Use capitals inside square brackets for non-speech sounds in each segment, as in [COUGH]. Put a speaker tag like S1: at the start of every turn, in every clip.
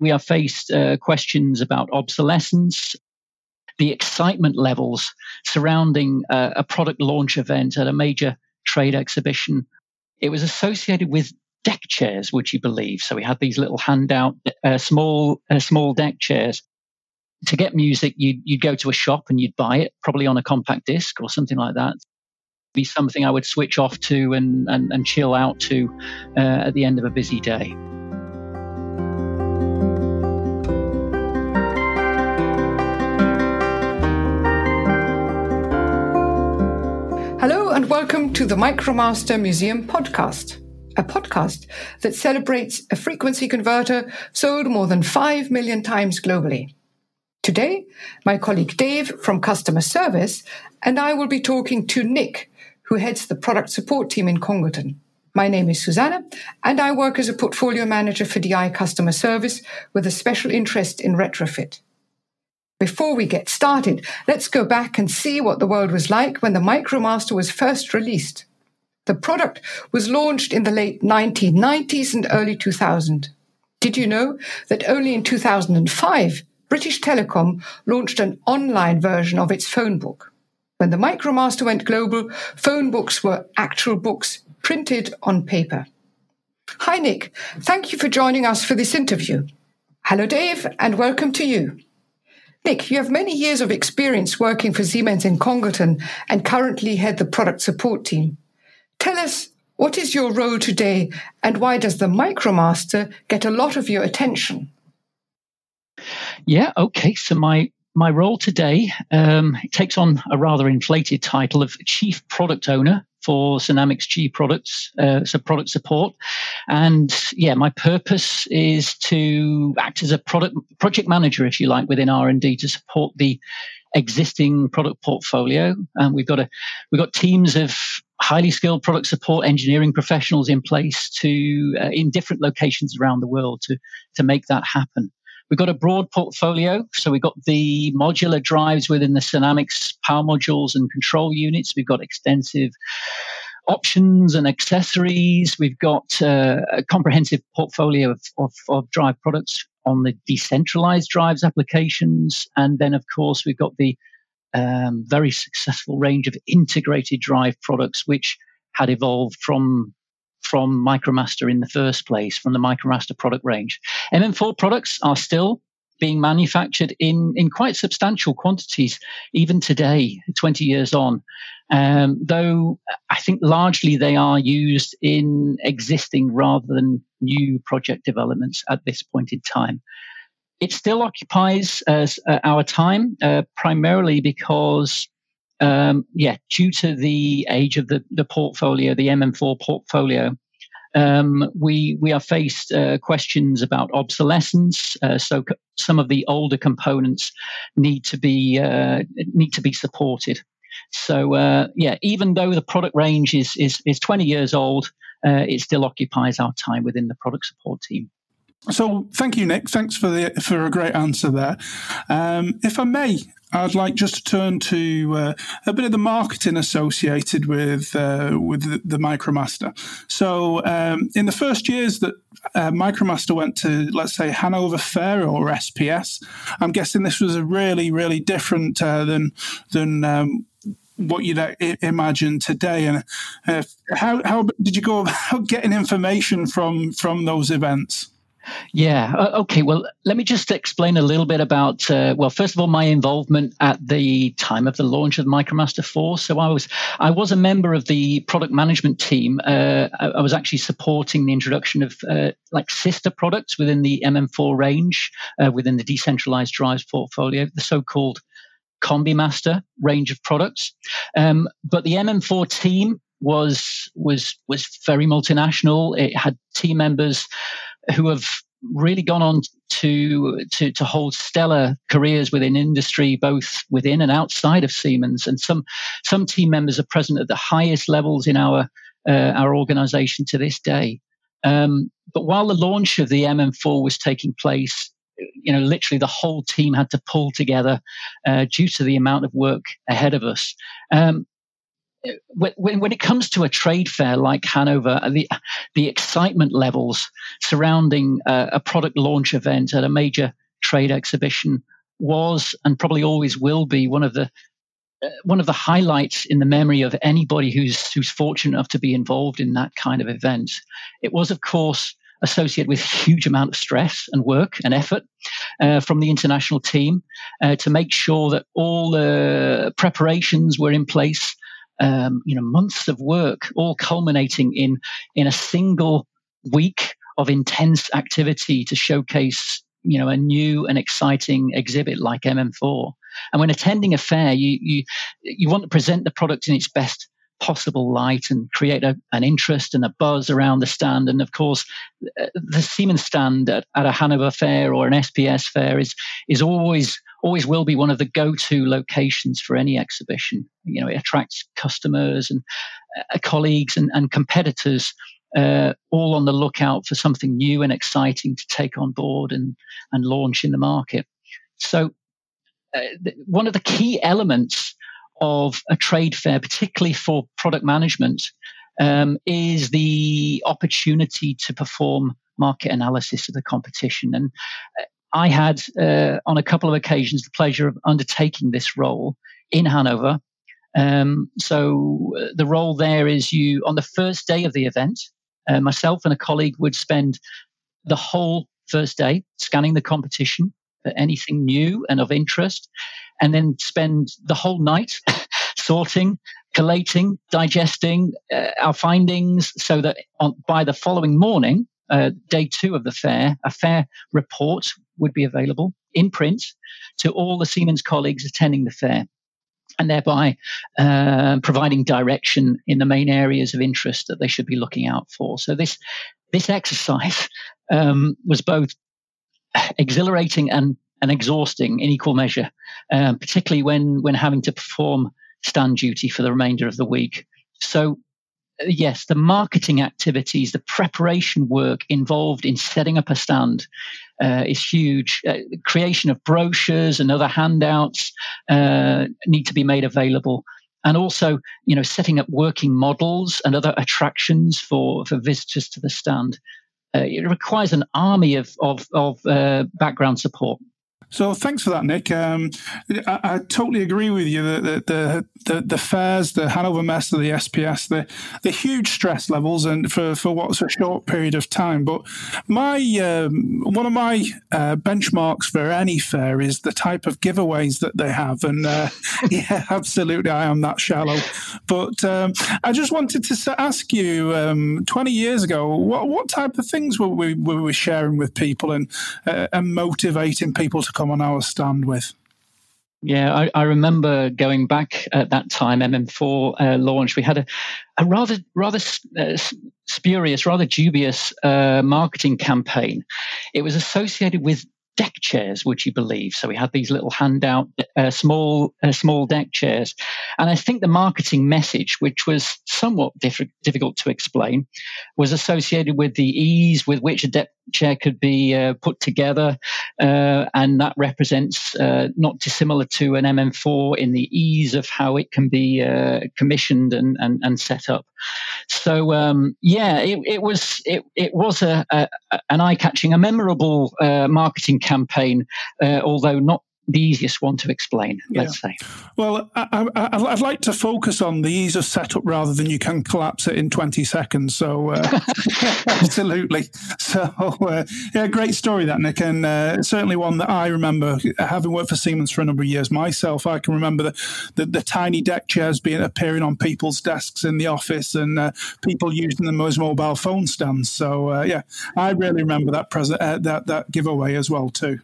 S1: we are faced uh, questions about obsolescence, the excitement levels surrounding uh, a product launch event at a major trade exhibition. It was associated with deck chairs, would you believe? So we had these little handout, uh, small, uh, small deck chairs. To get music, you'd, you'd go to a shop and you'd buy it, probably on a compact disc or something like that. Be something I would switch off to and, and, and chill out to uh, at the end of a busy day.
S2: Welcome to the Micromaster Museum podcast, a podcast that celebrates a frequency converter sold more than 5 million times globally. Today, my colleague Dave from customer service and I will be talking to Nick, who heads the product support team in Congleton. My name is Susanna, and I work as a portfolio manager for DI customer service with a special interest in retrofit. Before we get started, let's go back and see what the world was like when the MicroMaster was first released. The product was launched in the late 1990s and early 2000. Did you know that only in 2005, British Telecom launched an online version of its phone book? When the MicroMaster went global, phone books were actual books printed on paper. Hi, Nick. Thank you for joining us for this interview. Hello, Dave, and welcome to you. Nick, you have many years of experience working for Siemens in Congleton and currently head the product support team. Tell us, what is your role today and why does the MicroMaster get a lot of your attention?
S1: Yeah, okay. So my my role today um, takes on a rather inflated title of Chief Product Owner for Sinamics G products, uh, so product support. And yeah, my purpose is to act as a product project manager, if you like, within R and D to support the existing product portfolio. And we've got a we've got teams of highly skilled product support engineering professionals in place to uh, in different locations around the world to to make that happen. We've got a broad portfolio. So we've got the modular drives within the Sinamics power modules and control units. We've got extensive options and accessories. We've got uh, a comprehensive portfolio of, of, of, drive products on the decentralized drives applications. And then, of course, we've got the um, very successful range of integrated drive products, which had evolved from from Micromaster in the first place, from the Micromaster product range. MM4 products are still being manufactured in, in quite substantial quantities, even today, 20 years on. Um, though I think largely they are used in existing rather than new project developments at this point in time. It still occupies uh, our time, uh, primarily because um, yeah, due to the age of the, the portfolio, the MM4 portfolio, um, we we are faced uh, questions about obsolescence. Uh, so some of the older components need to be uh, need to be supported. So uh, yeah, even though the product range is is, is 20 years old, uh, it still occupies our time within the product support team.
S3: So thank you, Nick. Thanks for the for a great answer there. Um, if I may, I'd like just to turn to uh, a bit of the marketing associated with uh, with the, the, MicroMaster. So, um, in the first years that uh, MicroMaster went to, let's say, Hanover Fair or SPS, I'm guessing this was a really, really different uh, than than um, what you'd uh, imagine today. And uh, how how did you go about [LAUGHS] getting information from from those events?
S1: Yeah. Okay. Well, let me just explain a little bit about. Uh, well, first of all, my involvement at the time of the launch of MicroMaster Four. So I was I was a member of the product management team. Uh, I, I, was actually supporting the introduction of uh, like sister products within the MM4 range uh, within the decentralized drives portfolio, the so-called CombiMaster range of products. Um, but the MM4 team was was was very multinational. It had team members who have really gone on to, to to hold stellar careers within industry, both within and outside of Siemens. And some some team members are present at the highest levels in our uh, our organisation to this day. Um, but while the launch of the MM4 was taking place, you know, literally the whole team had to pull together uh, due to the amount of work ahead of us. Um, when, when it comes to a trade fair like Hanover, the, the excitement levels surrounding a, a product launch event at a major trade exhibition was and probably always will be one of the uh, one of the highlights in the memory of anybody who's who's fortunate enough to be involved in that kind of event. It was, of course, associated with huge amount of stress and work and effort uh, from the international team uh, to make sure that all the preparations were in place. Um, you know, months of work, all culminating in in a single week of intense activity to showcase you know a new and exciting exhibit like MM4. And when attending a fair, you you you want to present the product in its best possible light and create a, an interest and a buzz around the stand. And of course, uh, the Siemens stand at, at, a Hanover fair or an SPS fair is is always always will be one of the go-to locations for any exhibition. You know, it attracts customers and uh, colleagues and, and competitors. Uh, all on the lookout for something new and exciting to take on board and, and launch in the market. So, uh, th- one of the key elements of a trade fair, particularly for product management, um, is the opportunity to perform market analysis of the competition. And uh, I had, uh, on a couple of occasions, the pleasure of undertaking this role in Hanover. Um, so uh, the role there is you, on the first day of the event, uh, myself and a colleague would spend the whole first day scanning the competition for anything new and of interest and then spend the whole night [LAUGHS] sorting, collating, digesting uh, our findings so that on, by the following morning, uh, day two of the fair, a fair report would be available in print to all the Siemens colleagues attending the fair and thereby uh, providing direction in the main areas of interest that they should be looking out for. So this this exercise um, was both exhilarating and and exhausting in equal measure, um, particularly when when having to perform stand duty for the remainder of the week. So, uh, yes, the marketing activities, the preparation work involved in setting up a stand uh, is huge. Uh, creation of brochures and other handouts uh, need to be made available. And also, you know, setting up working models and other attractions for, for visitors to the stand. Uh, it requires an army of, of, of uh, background support.
S3: So thanks for that, Nick. Um, I, I, totally agree with you. that the the, the fairs, the Hanover Messe, the SPS, the the huge stress levels, and for, for what's a short period of time. But my um, one of my uh, benchmarks for any fair is the type of giveaways that they have, and uh, [LAUGHS] yeah, absolutely, I am that shallow. But um, I just wanted to ask you, um, twenty years ago, what what type of things were we were we sharing with people and uh, and motivating people to come on our stand with?
S1: Yeah, I, I, remember going back at that time, MM4 uh, launch. We had a, a rather rather uh, spurious, rather dubious uh, marketing campaign. It was associated with deck chairs, would you believe? So we had these little handout, uh, small, uh, small deck chairs, and I think the marketing message, which was somewhat diff- difficult to explain, was associated with the ease with which a deck chair could be uh, put together, uh, and that represents uh, not dissimilar to an MM4 in the ease of how it can be uh, commissioned and, and, and set up. So um, yeah, it, it, was it, it was a, a an eye catching, a memorable uh, marketing campaign, uh, although not the easiest one to explain, let's say.
S3: Well, I, would like to focus on the ease of setup rather than you can collapse it in 20 seconds. So, uh, [LAUGHS] absolutely. So, uh, yeah, great story that, Nick. And uh, certainly one that I remember, having worked for Siemens for a number of years myself, I can remember the, the, the tiny deck chairs being appearing on people's desks in the office and uh, people using them as mobile phone stands. So, uh, yeah, I really remember that, present, uh, that, that giveaway as well, too.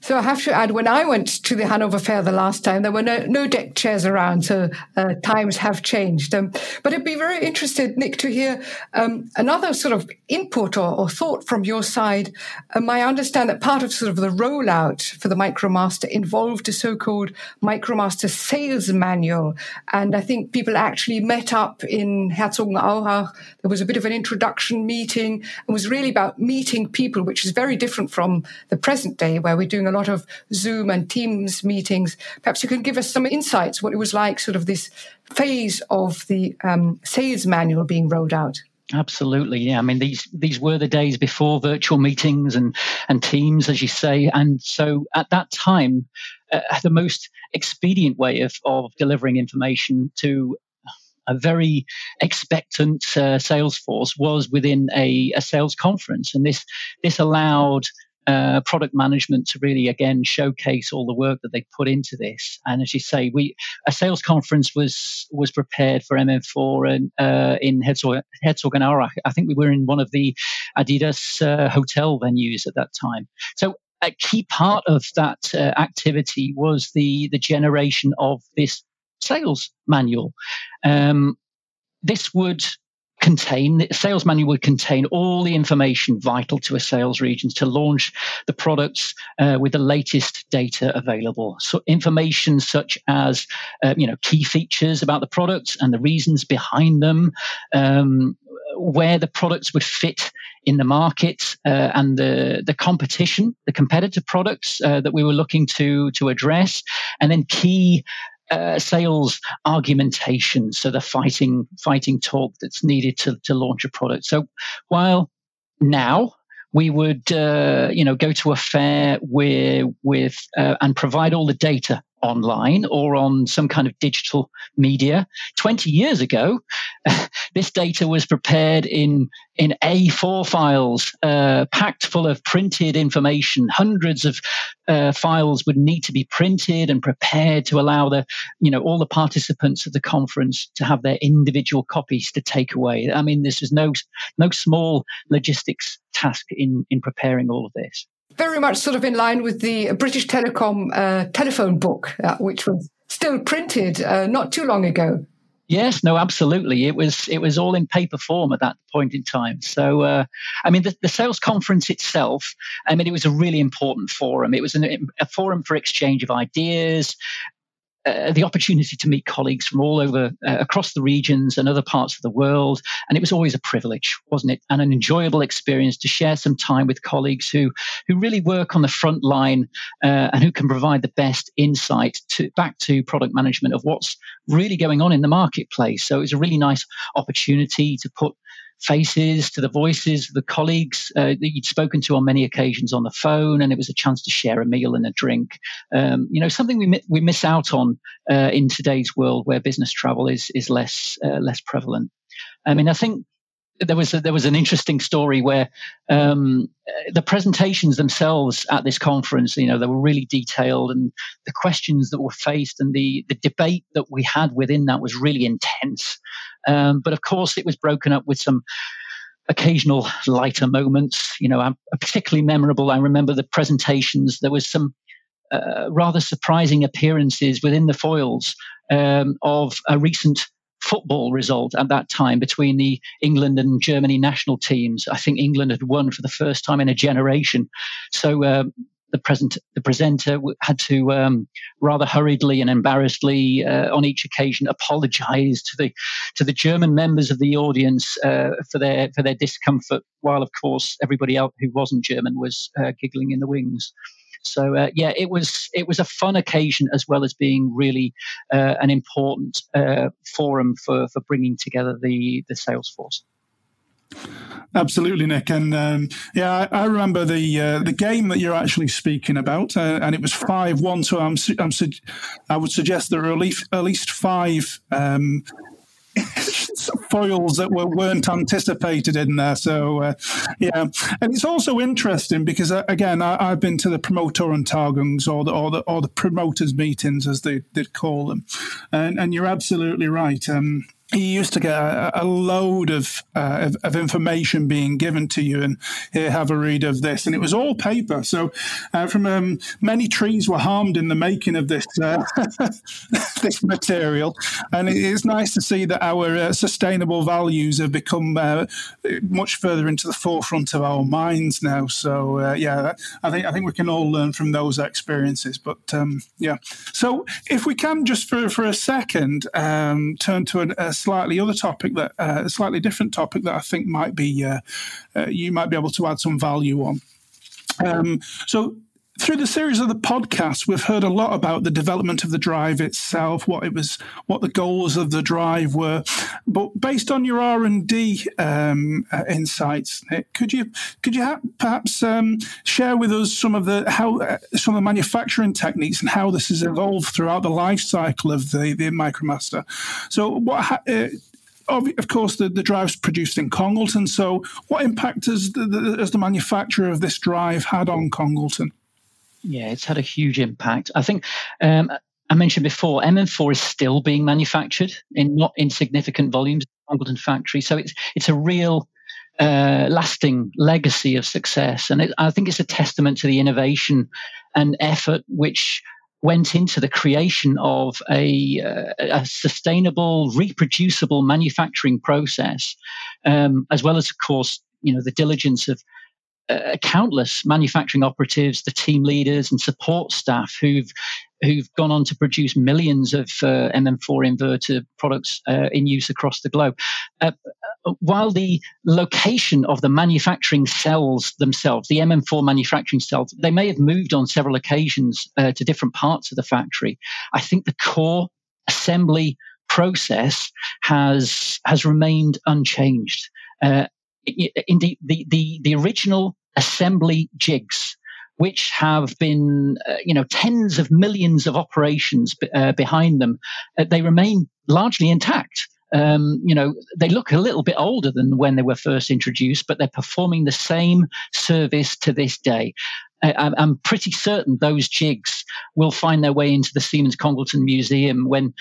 S2: So I have to add, when I went to the Hanover Fair the last time, there were no, no deck chairs around, so uh, times have changed. Um, but I'd be very interested, Nick, to hear um, another sort of input or, or thought from your side. Um, I understand that part of sort of the rollout for the MicroMaster involved a so-called MicroMaster sales manual, and I think people actually met up in Herzogenaurach. There was a bit of an introduction meeting, and was really about meeting people, which is very different from the present day where we're doing a lot of Zoom and Teams meetings. Perhaps you can give us some insights what it was like, sort of this phase of the um, sales manual being rolled out.
S1: Absolutely, yeah. I mean, these these were the days before virtual meetings and and Teams, as you say, and so at that time, uh, the most expedient way of of delivering information to a very expectant uh, sales force was within a, a sales conference, and this this allowed uh, product management to really again showcase all the work that they put into this. And as you say, we a sales conference was was prepared for MM4 and uh, in Herzog, Herzogenaurach. I think we were in one of the Adidas uh, hotel venues at that time. So a key part of that uh, activity was the the generation of this sales manual. Um, this would contain the sales manual would contain all the information vital to a sales region to launch the products uh, with the latest data available. So information such as uh, you know key features about the products and the reasons behind them um, where the products would fit in the market uh, and the the competition the competitive products uh, that we were looking to to address and then key uh, sales argumentation, so the fighting fighting talk that's needed to to launch a product. So while now we would uh, you know go to a fair where with uh, and provide all the data online or on some kind of digital media. 20 years ago, [LAUGHS] this data was prepared in, in A4 files, uh, packed full of printed information. Hundreds of uh, files would need to be printed and prepared to allow the, you know, all the participants of the conference to have their individual copies to take away. I mean, this is no, no small logistics task in, in preparing all of this
S2: very much sort of in line with the British Telecom uh, telephone book, uh, which was still printed uh, not too long ago.
S1: Yes, no, absolutely. It was it was all in paper form at that point in time. So, uh, I mean, the, the, sales conference itself. I mean, it was a really important forum. It was an, a forum for exchange of ideas, uh, the opportunity to meet colleagues from all over uh, across the regions and other parts of the world. And it was always a privilege, wasn't it? And an enjoyable experience to share some time with colleagues who, who really work on the front line uh, and who can provide the best insight to, back to product management of what's really going on in the marketplace. So it was a really nice opportunity to put faces, to the voices of the colleagues uh, that you'd spoken to on many occasions on the phone, and it was a chance to share a meal and a drink. Um, you know, something we we miss out on uh, in today's world where business travel is is less uh, less prevalent. I mean, I think there was a, there was an interesting story where um, the presentations themselves at this conference, you know, they were really detailed, and the questions that were faced and the the debate that we had within that was really intense. Um, but of course, it was broken up with some occasional lighter moments. You know, particularly memorable. I remember the presentations. There was some uh, rather surprising appearances within the foils um, of a recent football result at that time between the England and Germany national teams. I think England had won for the first time in a generation. So uh, the present the presenter had to um, rather hurriedly and embarrassedly uh, on each occasion apologize to the to the German members of the audience uh, for their for their discomfort, while of course everybody else who wasn't German was uh, giggling in the wings. So uh, yeah, it was it was a fun occasion as well as being really uh, an important uh, forum for for bringing together the the sales force.
S3: Absolutely, Nick, and um, yeah, I, I, remember the uh, the game that you're actually speaking about, uh, and it was five one. So I'm, I'm I would suggest there are at least at least five um, foils that were, weren't anticipated in there. So, uh, yeah. And it's also interesting because, uh, again, I, have been to the Promotoren-Tagungen or the, or the, or the promoters' meetings, as they, they call them. And, and you're absolutely right. Um, you used to get a, a load of, uh, of, of information being given to you, and here have a read of this, and it was all paper. So, uh, from um, many trees were harmed in the making of this uh, [LAUGHS] this material, and it's nice to see that our uh, sustainable values have become uh, much further into the forefront of our minds now. So, uh, yeah, I think I think we can all learn from those experiences. But um, yeah, so if we can just for for a second um, turn to an, a slightly other topic that uh, a slightly different topic that I think might be uh, uh, you might be able to add some value on. Um, so through the series of the podcast, we've heard a lot about the development of the drive itself, what it was, what the goals of the drive were. But based on your R and D um, uh, insights, Nick, could you could you ha- perhaps um, share with us some of the how uh, some of the manufacturing techniques and how this has evolved throughout the life cycle of the the MicroMaster? So, what ha- uh, of, course, the, the drive's produced in Congleton. So, what impact has the, the, has the manufacturer of this drive had on Congleton?
S1: Yeah, it's had a huge impact. I think um, I mentioned before, MM4 is still being manufactured in not insignificant volumes in Congleton factory. So it's it's a real uh, lasting legacy of success, and it, I think it's a testament to the innovation and effort which went into the creation of a, uh, a sustainable, reproducible manufacturing process, um, as well as, of course, you know, the diligence of uh, countless manufacturing operatives, the team leaders and support staff who've who've gone on to produce millions of uh, MM4 inverter products uh, in use across the globe. Uh, uh, while the location of the manufacturing cells themselves, the MM4 manufacturing cells, they may have moved on several occasions uh, to different parts of the factory. I think the core assembly process has has remained unchanged. Uh, indeed, the, the, the original assembly jigs which have been, uh, you know, tens of millions of operations uh, behind them, uh, they remain largely intact. Um, you know, they look a little bit older than when they were first introduced, but they're performing the same service to this day. I, I'm pretty certain those jigs will find their way into the Siemens Congleton Museum when,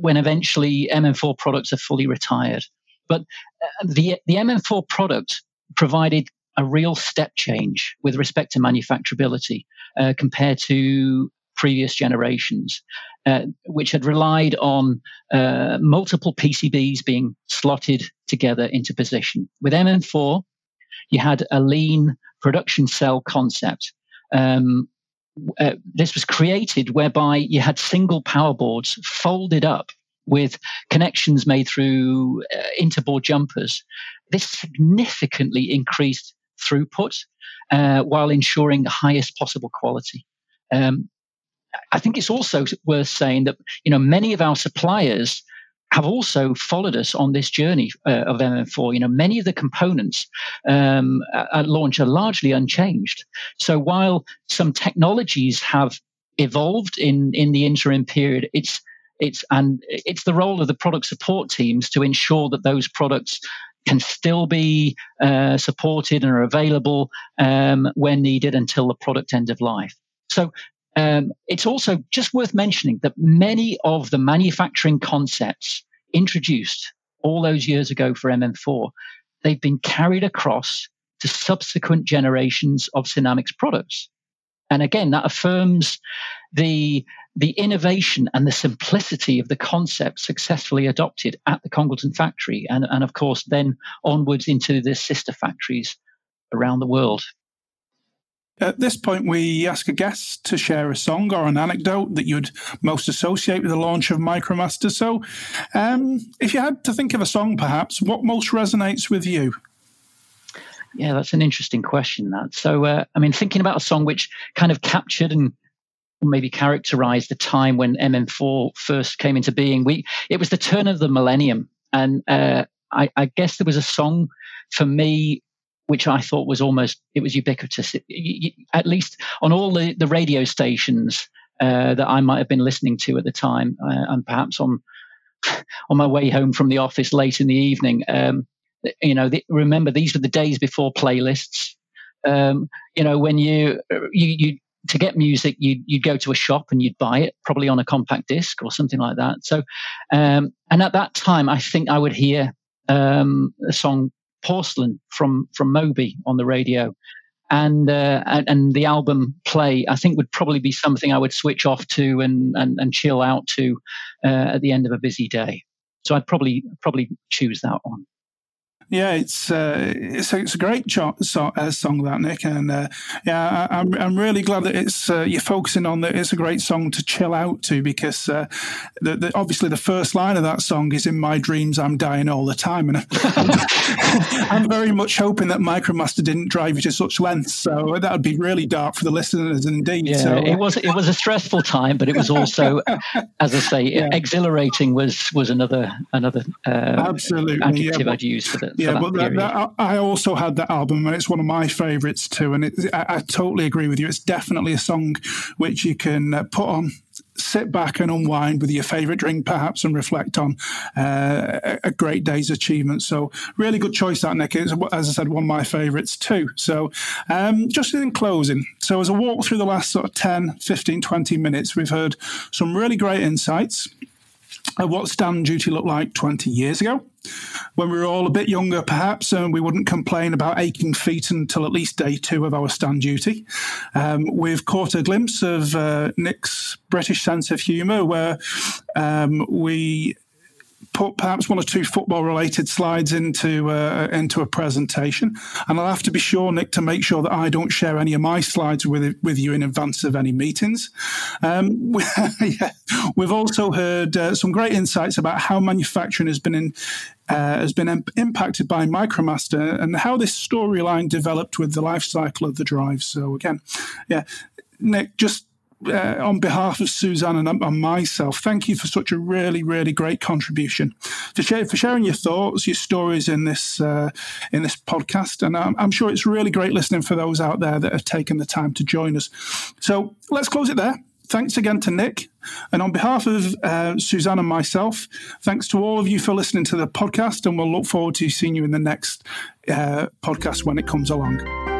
S1: when eventually MM4 products are fully retired. But uh, the the MM4 product provided a real step change with respect to manufacturability uh, compared to previous generations, uh, which had relied on uh, multiple PCBs being slotted together into position. With MM4, you had a lean production cell concept. Um, uh, this was created whereby you had single power boards folded up with connections made through uh, interboard jumpers. This significantly increased throughput uh, while ensuring the highest possible quality. Um, I think it's also worth saying that you know many of our suppliers have also followed us on this journey uh, of MM4. You know, many of the components um, at launch are largely unchanged. So while some technologies have evolved in in the interim period, it's it's and it's the role of the product support teams to ensure that those products can still be uh, supported and are available um, when needed until the product end of life. So um, it's also just worth mentioning that many of the manufacturing concepts introduced all those years ago for MM4, they've been carried across to subsequent generations of Sinamics products. And again, that affirms the the innovation and the simplicity of the concept successfully adopted at the Congleton factory, and, and of course, then onwards into the sister factories around the world.
S3: At this point, we ask a guest to share a song or an anecdote that you'd most associate with the launch of MicroMaster. So, um, if you had to think of a song, perhaps, what most resonates with you?
S1: Yeah, that's an interesting question. That so, uh, I mean, thinking about a song which kind of captured and maybe characterized the time when MM4 first came into being. We it was the turn of the millennium, and uh, I, I, guess there was a song for me which I thought was almost it was ubiquitous. It, at least on all the the radio stations uh, that I might have been listening to at the time, uh, and perhaps on [LAUGHS] on my way home from the office late in the evening. Um, you know, the, remember these were the days before playlists. Um, you know, when you you you to get music, you'd, you'd go to a shop and you'd buy it, probably on a compact disc or something like that. So, um, and at that time, I think I would hear um, a song "Porcelain" from from Moby on the radio, and, uh, and, and the album "Play." I think would probably be something I would switch off to and and, and chill out to uh, at the end of a busy day. So I'd probably probably choose that one.
S3: Yeah, it's uh, it's, a, it's a great cho- so, uh, song that Nick, and uh, yeah, I, am I'm, I'm really glad that it's uh, you're focusing on that. It's a great song to chill out to because uh, the, the, obviously the first line of that song is "In my dreams, I'm dying all the time," and [LAUGHS] I'm very much hoping that Micromaster didn't drive you to such lengths. So that would be really dark for the listeners, indeed.
S1: Yeah,
S3: so,
S1: it was it was a stressful time, but it was also, as I say, [LAUGHS] yeah. exhilarating was was another another uh,
S3: absolutely
S1: adjective yeah, I'd use for that
S3: yeah, but that, that, I also had that album, and it's one of my favourites too. And it, I, I, totally agree with you. It's definitely a song which you can uh, put on, sit back and unwind with your favourite drink, perhaps, and reflect on uh, a great day's achievement. So, really good choice, that Nick. It's, as I said, one of my favourites too. So, um, just in closing, so as I walk through the last sort of 10, 15, 20 minutes, we've heard some really great insights of what stand duty looked like 20 years ago when we were all a bit younger, perhaps, and we wouldn't complain about aching feet until at least day two of our stand duty. Um, we've caught a glimpse of uh, Nick's British sense of humour, where um, we put perhaps one or two football related slides into uh, into a presentation, and I'll have to be sure, Nick, to make sure that I don't share any of my slides with with you in advance of any meetings. Um, [LAUGHS] we. We've also heard uh, some great insights about how manufacturing has been in, uh, has been imp- impacted by MicroMaster and how this storyline developed with the life cycle of the drive. So again, yeah, Nick, just uh, on behalf of Suzanne and, and, myself, thank you for such a really, really great contribution to share, for sharing your thoughts, your stories in this uh, in this podcast, and I'm, I'm, sure it's really great listening for those out there that have taken the time to join us. So let's close it there. Thanks again to Nick, and on behalf of uh, Suzanne and myself, thanks to all of you for listening to the podcast, and we'll look forward to seeing you in the next uh, podcast when it comes along.